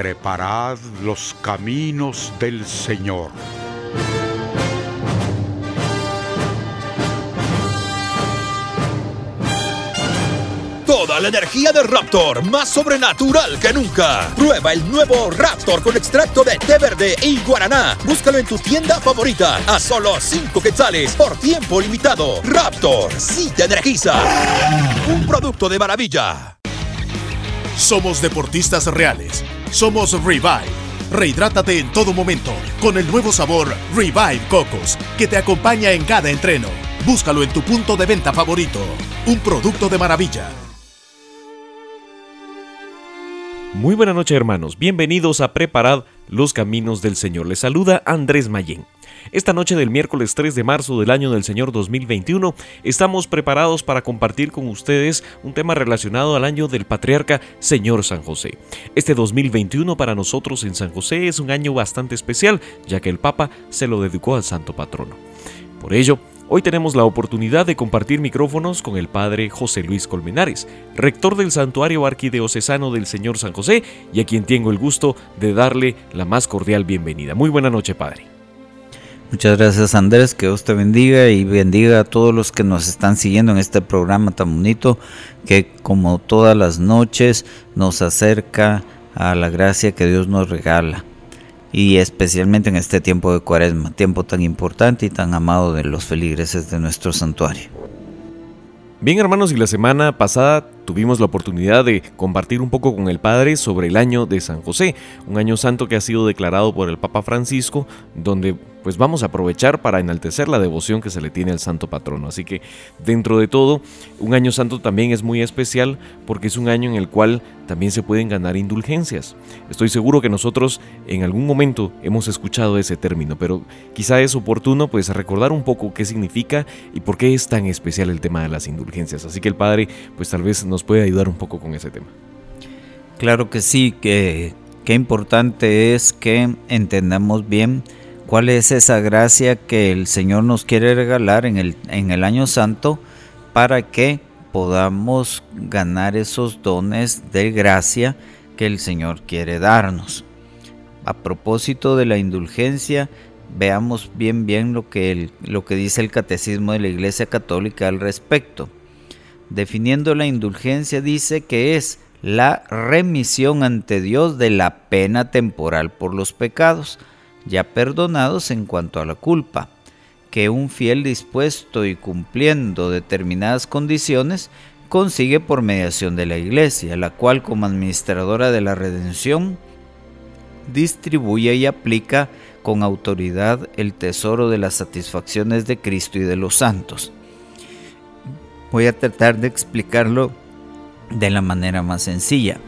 Preparad los caminos del Señor. Toda la energía de Raptor, más sobrenatural que nunca. Prueba el nuevo Raptor con extracto de té verde y guaraná. Búscalo en tu tienda favorita a solo 5 quetzales por tiempo limitado. Raptor, sí te energiza. Un producto de maravilla. Somos deportistas reales. Somos Revive. Rehidrátate en todo momento con el nuevo sabor Revive Cocos que te acompaña en cada entreno. Búscalo en tu punto de venta favorito. Un producto de maravilla. Muy buena noche hermanos, bienvenidos a Preparad los Caminos del Señor. Les saluda Andrés Mayén. Esta noche del miércoles 3 de marzo del año del Señor 2021 estamos preparados para compartir con ustedes un tema relacionado al año del patriarca Señor San José. Este 2021 para nosotros en San José es un año bastante especial ya que el Papa se lo dedicó al Santo Patrono. Por ello, Hoy tenemos la oportunidad de compartir micrófonos con el padre José Luis Colmenares, rector del Santuario Arquidiocesano del Señor San José y a quien tengo el gusto de darle la más cordial bienvenida. Muy buena noche, padre. Muchas gracias Andrés, que Dios te bendiga y bendiga a todos los que nos están siguiendo en este programa tan bonito que como todas las noches nos acerca a la gracia que Dios nos regala y especialmente en este tiempo de cuaresma, tiempo tan importante y tan amado de los feligreses de nuestro santuario. Bien hermanos, y la semana pasada tuvimos la oportunidad de compartir un poco con el Padre sobre el año de San José, un año santo que ha sido declarado por el Papa Francisco, donde pues vamos a aprovechar para enaltecer la devoción que se le tiene al santo patrono. Así que dentro de todo, un año santo también es muy especial porque es un año en el cual también se pueden ganar indulgencias. Estoy seguro que nosotros en algún momento hemos escuchado ese término, pero quizá es oportuno pues recordar un poco qué significa y por qué es tan especial el tema de las indulgencias. Así que el Padre pues tal vez nos puede ayudar un poco con ese tema. Claro que sí, que qué importante es que entendamos bien cuál es esa gracia que el Señor nos quiere regalar en el, en el año santo para que podamos ganar esos dones de gracia que el Señor quiere darnos. A propósito de la indulgencia, veamos bien bien lo que, lo que dice el catecismo de la Iglesia Católica al respecto. Definiendo la indulgencia dice que es la remisión ante Dios de la pena temporal por los pecados, ya perdonados en cuanto a la culpa, que un fiel dispuesto y cumpliendo determinadas condiciones consigue por mediación de la Iglesia, la cual como administradora de la redención distribuye y aplica con autoridad el tesoro de las satisfacciones de Cristo y de los santos. Voy a tratar de explicarlo de la manera más sencilla.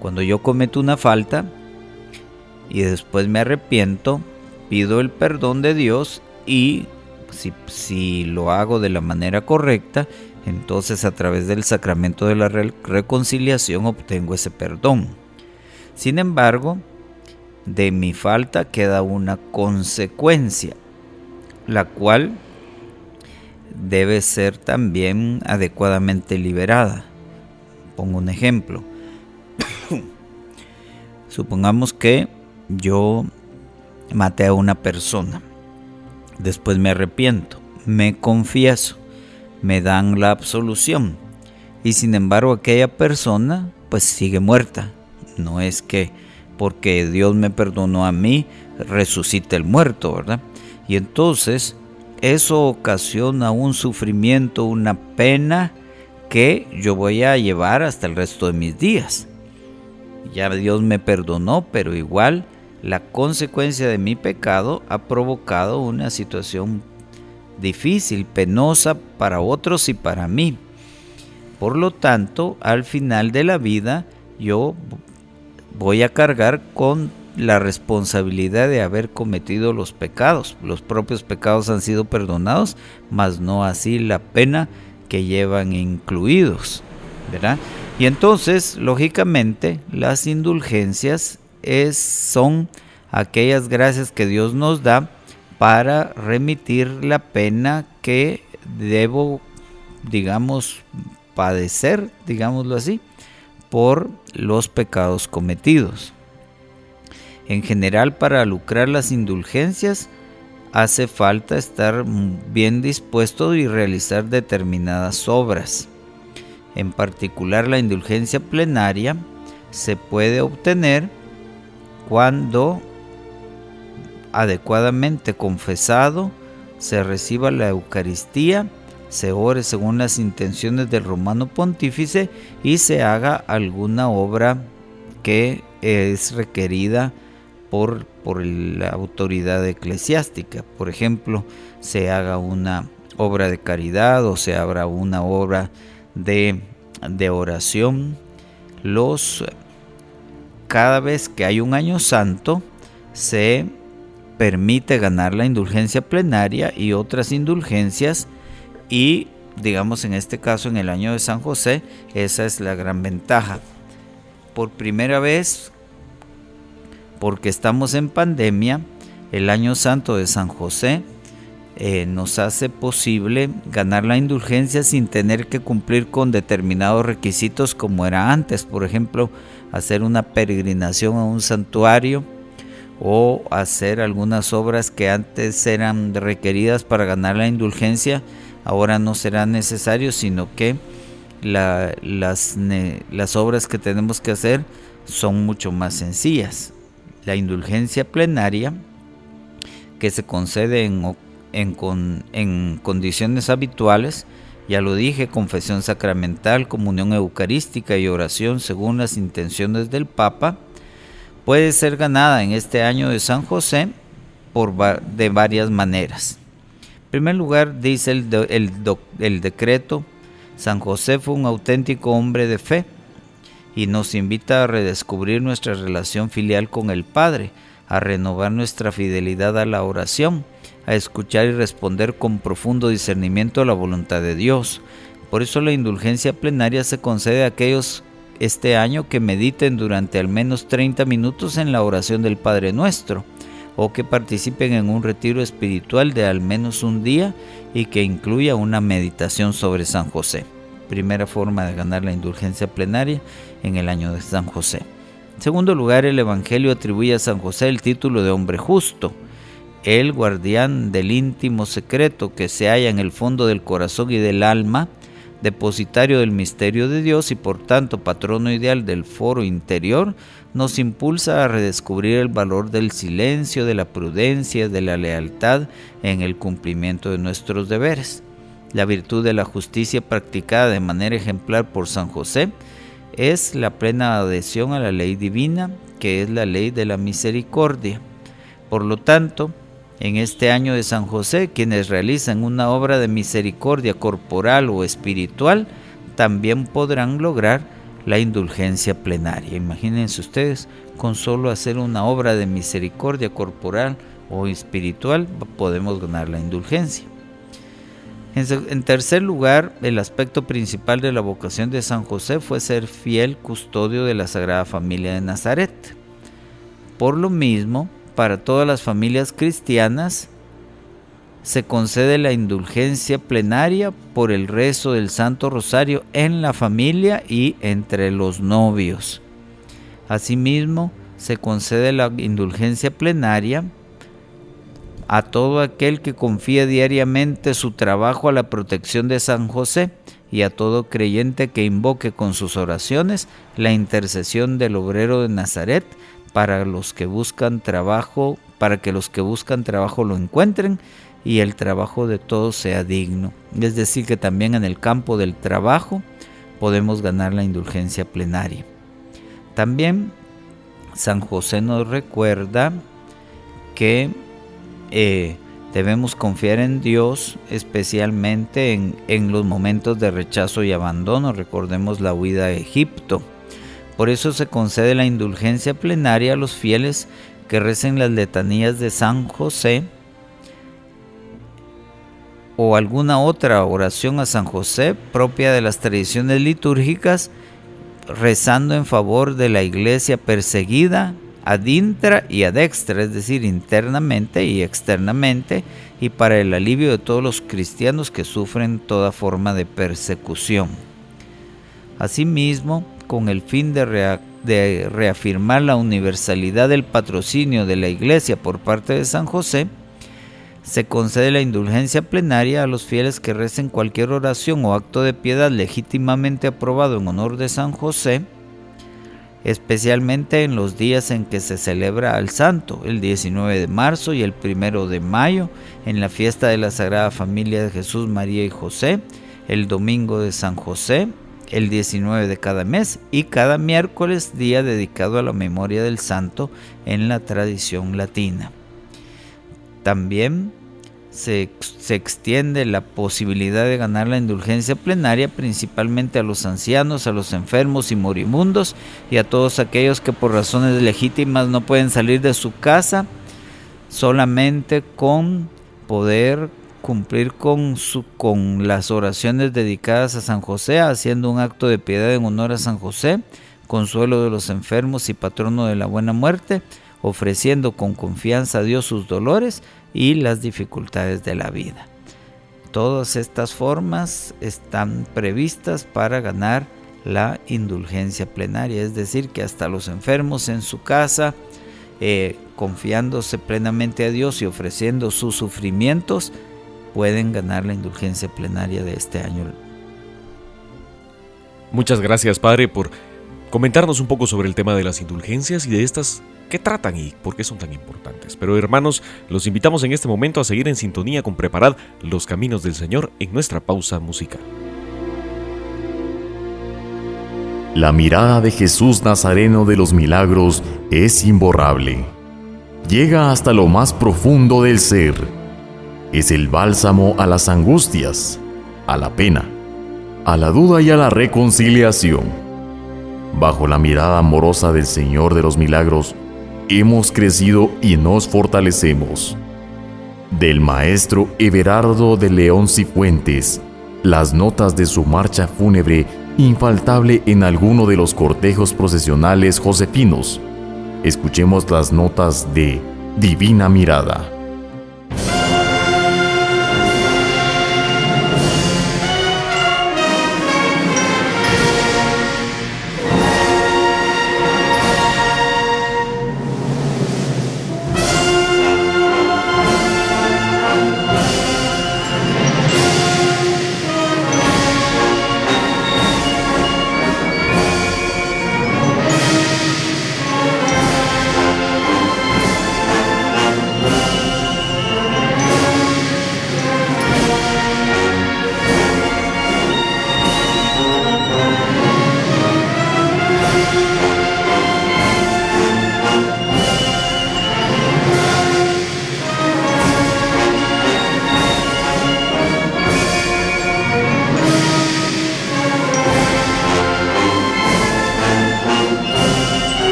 Cuando yo cometo una falta, y después me arrepiento, pido el perdón de Dios y si, lo hago de la manera correcta, entonces a través del sacramento de la reconciliación obtengo ese perdón. Sin embargo, de mi falta queda una consecuencia, la cual debe ser también adecuadamente liberada. Pongo un ejemplo. Supongamos que yo maté a una persona, después me arrepiento, me confieso, me dan la absolución y sin embargo aquella persona pues sigue muerta. No es que porque Dios me perdonó a mí, resucite el muerto, ¿verdad? Y entonces eso ocasiona un sufrimiento, una pena que yo voy a llevar hasta el resto de mis días. Ya Dios me perdonó, pero igual la consecuencia de mi pecado ha provocado una situación difícil, penosa para otros y para mí. Por lo tanto, al final de la vida yo voy a cargar con la responsabilidad de haber cometido los pecados. Los propios pecados han sido perdonados, mas no así la pena que llevan incluidos. ¿verdad? Y entonces, lógicamente, las indulgencias es, son aquellas gracias que Dios nos da para remitir la pena que debo, digamos, padecer, digámoslo así, por los pecados cometidos. En general, para lucrar las indulgencias, hace falta estar bien dispuesto y realizar determinadas obras. En particular, la indulgencia plenaria se puede obtener cuando adecuadamente confesado se reciba la Eucaristía, se ore según las intenciones del romano pontífice y se haga alguna obra que es requerida por, por la autoridad eclesiástica. Por ejemplo, se haga una obra de caridad o se abra una obra de, de oración. Los, cada vez que hay un año santo, se permite ganar la indulgencia plenaria y otras indulgencias. Y digamos en este caso en el año de San José esa es la gran ventaja. Por primera vez porque estamos en pandemia el año santo de San José eh, nos hace posible ganar la indulgencia sin tener que cumplir con determinados requisitos como era antes por ejemplo hacer una peregrinación a un santuario o hacer algunas obras que antes eran requeridas para ganar la indulgencia, ahora no será necesario, sino que las, las obras que tenemos que hacer son mucho más sencillas. La indulgencia plenaria, que se concede en, en, en condiciones habituales, ya lo dije, confesión sacramental, comunión eucarística y oración según las intenciones del Papa, puede ser ganada en este año de San José por, de varias maneras. En primer lugar, dice el, el decreto, San José fue un auténtico hombre de fe y nos invita a redescubrir nuestra relación filial con el Padre, a renovar nuestra fidelidad a la oración, a escuchar y responder con profundo discernimiento a la voluntad de Dios. Por eso la indulgencia plenaria se concede a aquellos este año que mediten durante al menos 30 minutos en la oración del Padre Nuestro o que participen en un retiro espiritual de al menos un día y que incluya una meditación sobre San José. Primera forma de ganar la indulgencia plenaria en el año de San José. En segundo lugar, el Evangelio atribuye a San José el título de hombre justo, el guardián del íntimo secreto que se halla en el fondo del corazón y del alma, depositario del misterio de Dios y por tanto patrono ideal del foro interior, nos impulsa a redescubrir el valor del silencio, de la prudencia, de la lealtad en el cumplimiento de nuestros deberes. La virtud de la justicia practicada de manera ejemplar por San José es la plena adhesión a la ley divina, que es la ley de la misericordia. Por lo tanto, en este año de San José, quienes realizan una obra de misericordia corporal o espiritual, también podrán lograr la indulgencia plenaria. Imagínense ustedes, con solo hacer una obra de misericordia corporal o espiritual, podemos ganar la indulgencia. En tercer lugar, el aspecto principal de la vocación de San José fue ser fiel custodio de la Sagrada Familia de Nazaret. Por lo mismo, para todas las familias cristianas se concede la indulgencia plenaria por el rezo del Santo Rosario en la familia y entre los novios. Asimismo, se concede la indulgencia plenaria a todo aquel que confía diariamente su trabajo a la protección de San José y a todo creyente que invoque con sus oraciones la intercesión del obrero de Nazaret para los que buscan trabajo, para que los que buscan trabajo lo encuentren y el trabajo de todos sea digno. Es decir, que también en el campo del trabajo podemos ganar la indulgencia plenaria. También San José nos recuerda que eh, debemos confiar en Dios, especialmente en, en los momentos de rechazo y abandono. Recordemos la huida a Egipto Por eso se concede la indulgencia plenaria a los fieles que recen las letanías de San José o alguna otra oración a San José propia de las tradiciones litúrgicas, rezando en favor de la iglesia perseguida ad intra y ad extra, es decir, internamente y externamente, y para el alivio de todos los cristianos que sufren toda forma de persecución. Asimismo, con el fin de, reafirmar la universalidad del patrocinio de la Iglesia por parte de San José, se concede la indulgencia plenaria a los fieles que recen cualquier oración o acto de piedad legítimamente aprobado en honor de San José, especialmente en los días en que se celebra al santo, el 19 de marzo y el 1 de mayo, en la fiesta de la Sagrada Familia de Jesús, María y José, el domingo de San José, el 19 de cada mes y cada miércoles día dedicado a la memoria del santo en la tradición latina. También se, extiende la posibilidad de ganar la indulgencia plenaria principalmente a los ancianos, a los enfermos y moribundos y a todos aquellos que por razones legítimas no pueden salir de su casa solamente con poder cumplir con, su, con las oraciones dedicadas a San José, haciendo un acto de piedad en honor a San José, consuelo de los enfermos y patrono de la buena muerte, ofreciendo con confianza a Dios sus dolores y las dificultades de la vida. Todas estas formas están previstas para ganar la indulgencia plenaria, es decir, que hasta los enfermos en su casa, eh, confiándose plenamente a Dios y ofreciendo sus sufrimientos, pueden ganar la indulgencia plenaria de este año. Muchas gracias, Padre, por comentarnos un poco sobre el tema de las indulgencias y de estas qué tratan y por qué son tan importantes. Pero hermanos, los invitamos en este momento a seguir en sintonía con Preparad los Caminos del Señor en nuestra pausa musical. La mirada de Jesús Nazareno de los Milagros es imborrable. Llega hasta lo más profundo del ser. Es el bálsamo a las angustias, a la pena, a la duda y a la reconciliación. Bajo la mirada amorosa del Señor de los Milagros, hemos crecido y nos fortalecemos. Del maestro Everardo de León Cifuentes, las notas de su marcha fúnebre infaltable en alguno de los cortejos procesionales josefinos. Escuchemos las notas de Divina Mirada.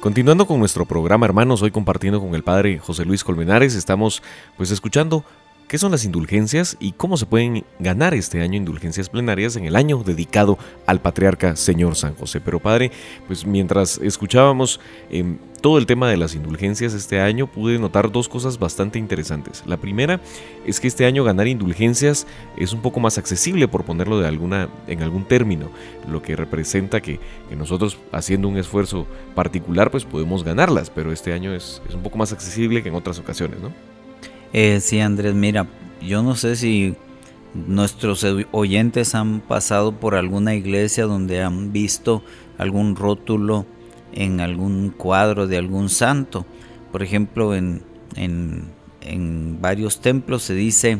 Continuando con nuestro programa, hermanos, hoy compartiendo con el padre José Luis Colmenares, estamos pues escuchando qué son las indulgencias y cómo se pueden ganar este año indulgencias plenarias en el año dedicado al patriarca Señor San José. Pero padre, pues mientras escuchábamos em, todo el tema de las indulgencias este año, pude notar dos cosas bastante interesantes. La primera es que este año ganar indulgencias es un poco más accesible, por ponerlo de alguna, en algún término, lo que representa que, nosotros haciendo un esfuerzo particular, pues podemos ganarlas, pero este año es, es un poco más accesible que en otras ocasiones, ¿no? Eh, sí, Andrés, mira, yo no sé si nuestros oyentes han pasado por alguna iglesia donde han visto algún rótulo en algún cuadro de algún santo. Por ejemplo, en, en varios templos se dice,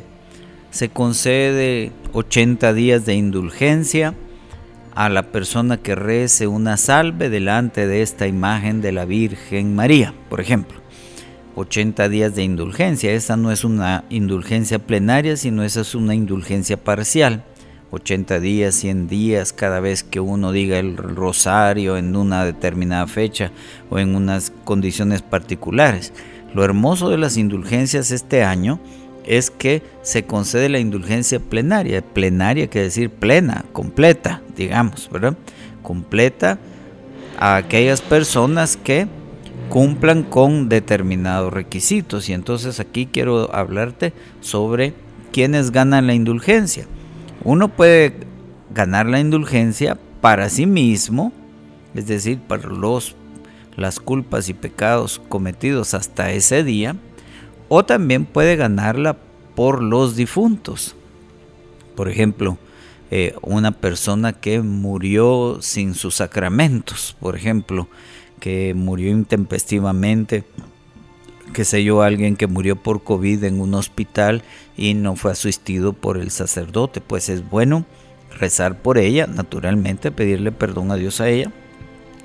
se concede 80 días de indulgencia a la persona que rece una salve delante de esta imagen de la Virgen María, por ejemplo. 80 días de indulgencia. Esa no es una indulgencia plenaria, sino esa es una indulgencia parcial. 80 días, 100 días, cada vez que uno diga el rosario en una determinada fecha o en unas condiciones particulares. Lo hermoso de las indulgencias este año es que se concede la indulgencia plenaria. Plenaria quiere decir plena, completa, digamos, ¿verdad? Completa a aquellas personas que cumplan con determinados requisitos. Y entonces aquí quiero hablarte sobre quiénes ganan la indulgencia. Uno puede ganar la indulgencia para sí mismo, es decir, para los, las culpas y pecados cometidos hasta ese día, o también puede ganarla por los difuntos. Por ejemplo, eh, una persona que murió sin sus sacramentos, por ejemplo, que murió intempestivamente, que sé yo, alguien que murió por COVID en un hospital y no fue asistido por el sacerdote, pues es bueno rezar por ella, naturalmente, pedirle perdón a Dios a ella,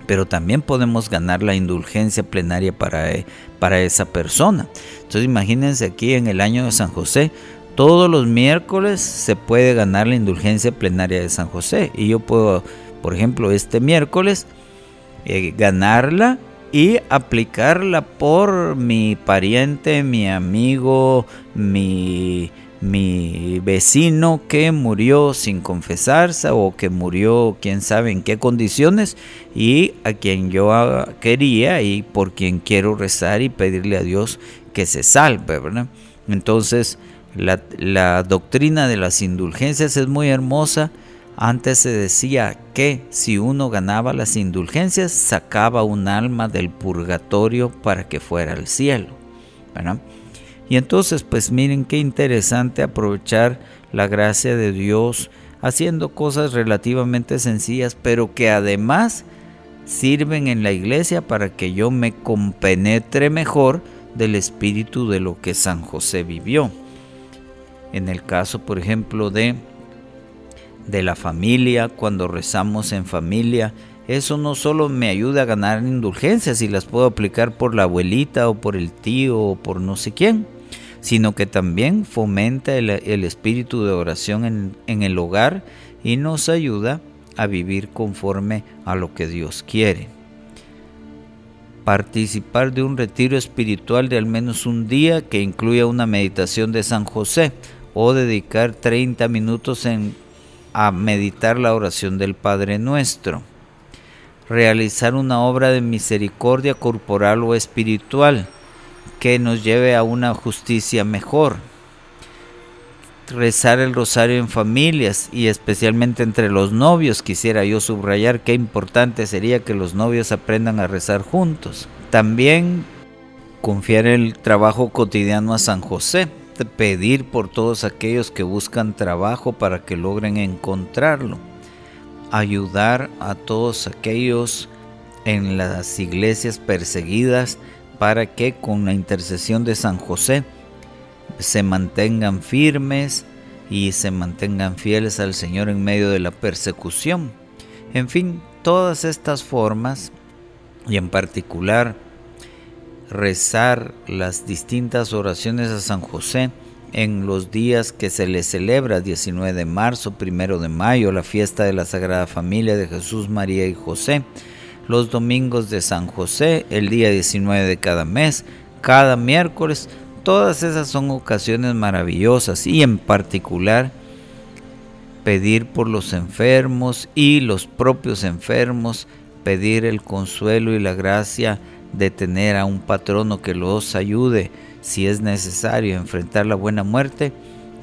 pero también podemos ganar la indulgencia plenaria para, e, para esa persona. Entonces imagínense aquí en el año de San José, todos los miércoles se puede ganar la indulgencia plenaria de San José y yo puedo, por ejemplo, este miércoles, eh, ganarla y aplicarla por mi pariente, mi amigo, mi, mi vecino que murió sin confesarse o que murió quién sabe en qué condiciones y a quien yo quería y por quien quiero rezar y pedirle a Dios que se salve, ¿verdad? Entonces, la, la doctrina de las indulgencias es muy hermosa antes se decía que si uno ganaba las indulgencias, sacaba un alma del purgatorio para que fuera al cielo. Y entonces, pues miren qué interesante aprovechar la gracia de Dios haciendo cosas relativamente sencillas, pero que además sirven en la iglesia para que yo me compenetre mejor del espíritu de lo que San José vivió. En el caso, por ejemplo, de de la familia, cuando rezamos en familia, eso no solo me ayuda a ganar indulgencias y las puedo aplicar por la abuelita o por el tío o por no sé quién, sino que también fomenta el, espíritu de oración en, en el hogar y nos ayuda a vivir conforme a lo que Dios quiere. Participar de un retiro espiritual de al menos un día que incluya una meditación de San José o dedicar 30 minutos en a meditar la oración del Padre Nuestro, realizar una obra de misericordia corporal o espiritual que nos lleve a una justicia mejor, rezar el rosario en familias y especialmente entre los novios. Quisiera yo subrayar qué importante sería que los novios aprendan a rezar juntos. También confiar el trabajo cotidiano a San José pedir por todos aquellos que buscan trabajo para que logren encontrarlo. ayudar a todos aquellos en las iglesias perseguidas para que con la intercesión de San José se mantengan firmes y se mantengan fieles al Señor en medio de la persecución. En fin, todas estas formas y en particular rezar las distintas oraciones a San José en los días que se le celebra 19 de marzo, 1 de mayo, la fiesta de la Sagrada Familia de Jesús, María y José, los domingos de San José, el día 19 de cada mes, cada miércoles, todas esas son ocasiones maravillosas y en particular pedir por los enfermos y los propios enfermos, pedir el consuelo y la gracia de tener a un patrono que los ayude si es necesario enfrentar la buena muerte,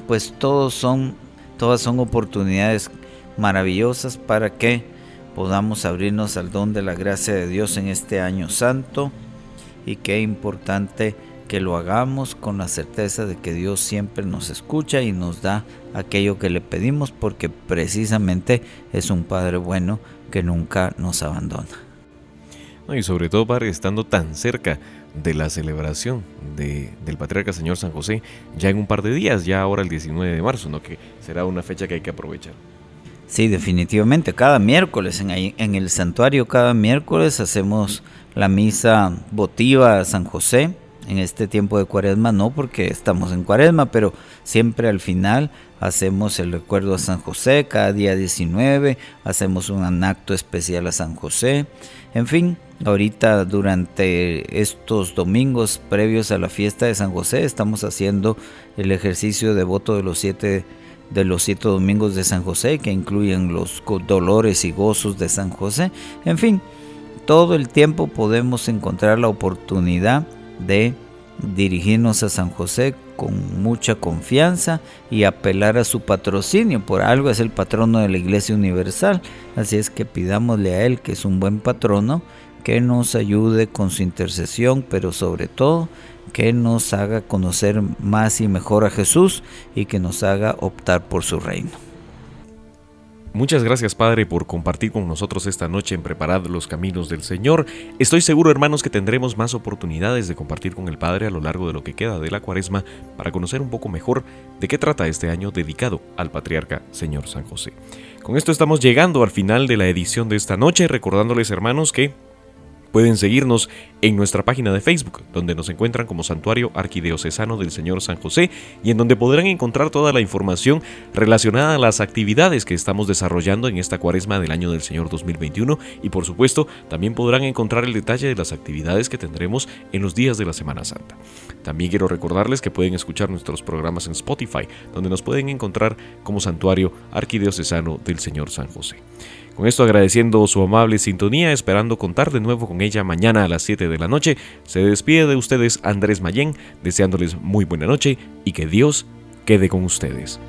pues todos son, todas son oportunidades maravillosas para que podamos abrirnos al don de la gracia de Dios en este año santo y qué importante que lo hagamos con la certeza de que Dios siempre nos escucha y nos da aquello que le pedimos porque precisamente es un Padre bueno que nunca nos abandona. Y sobre todo, Padre, estando tan cerca de la celebración de, del Patriarca Señor San José ya en un par de días, ya ahora el 19 de marzo, ¿no? que será una fecha que hay que aprovechar. Sí, definitivamente, cada miércoles en, en el santuario, cada miércoles hacemos la misa votiva a San José. En este tiempo de cuaresma no porque estamos en cuaresma, pero siempre al final hacemos el recuerdo a San José, cada día 19 hacemos un acto especial a San José. En fin, ahorita durante estos domingos previos a la fiesta de San José estamos haciendo el ejercicio de voto de los siete de los siete domingos de San José que incluyen los dolores y gozos de San José. En fin, todo el tiempo podemos encontrar la oportunidad de dirigirnos a San José con mucha confianza y apelar a su patrocinio. Por algo es el patrono de la Iglesia Universal. Así es que pidámosle a Él, que es un buen patrono, que nos ayude con su intercesión, pero sobre todo que nos haga conocer más y mejor a Jesús y que nos haga optar por su reino. Muchas gracias Padre por compartir con nosotros esta noche en Preparad los Caminos del Señor. Estoy seguro hermanos que tendremos más oportunidades de compartir con el Padre a lo largo de lo que queda de la cuaresma para conocer un poco mejor de qué trata este año dedicado al Patriarca Señor San José. Con esto estamos llegando al final de la edición de esta noche, recordándoles hermanos que Pueden seguirnos en nuestra página de Facebook, donde nos encuentran como Santuario Arquidiocesano del Señor San José y en donde podrán encontrar toda la información relacionada a las actividades que estamos desarrollando en esta cuaresma del año del Señor 2021 y por supuesto también podrán encontrar el detalle de las actividades que tendremos en los días de la Semana Santa. También quiero recordarles que pueden escuchar nuestros programas en Spotify, donde nos pueden encontrar como Santuario Arquidiocesano del Señor San José. Con esto agradeciendo su amable sintonía, esperando contar de nuevo con ella mañana a las 7 de la noche, se despide de ustedes Andrés Mayén, deseándoles muy buena noche y que Dios quede con ustedes.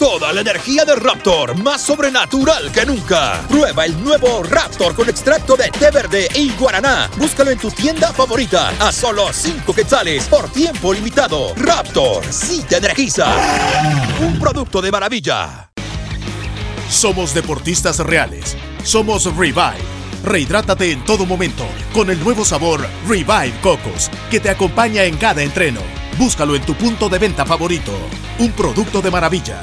Toda la energía de Raptor, más sobrenatural que nunca. Prueba el nuevo Raptor con extracto de té verde y guaraná. Búscalo en tu tienda favorita a solo 5 quetzales por tiempo limitado. Raptor, sí te energiza. Un producto de maravilla. Somos deportistas reales. Somos Revive. Rehidrátate en todo momento con el nuevo sabor Revive Cocos que te acompaña en cada entreno. Búscalo en tu punto de venta favorito. Un producto de maravilla.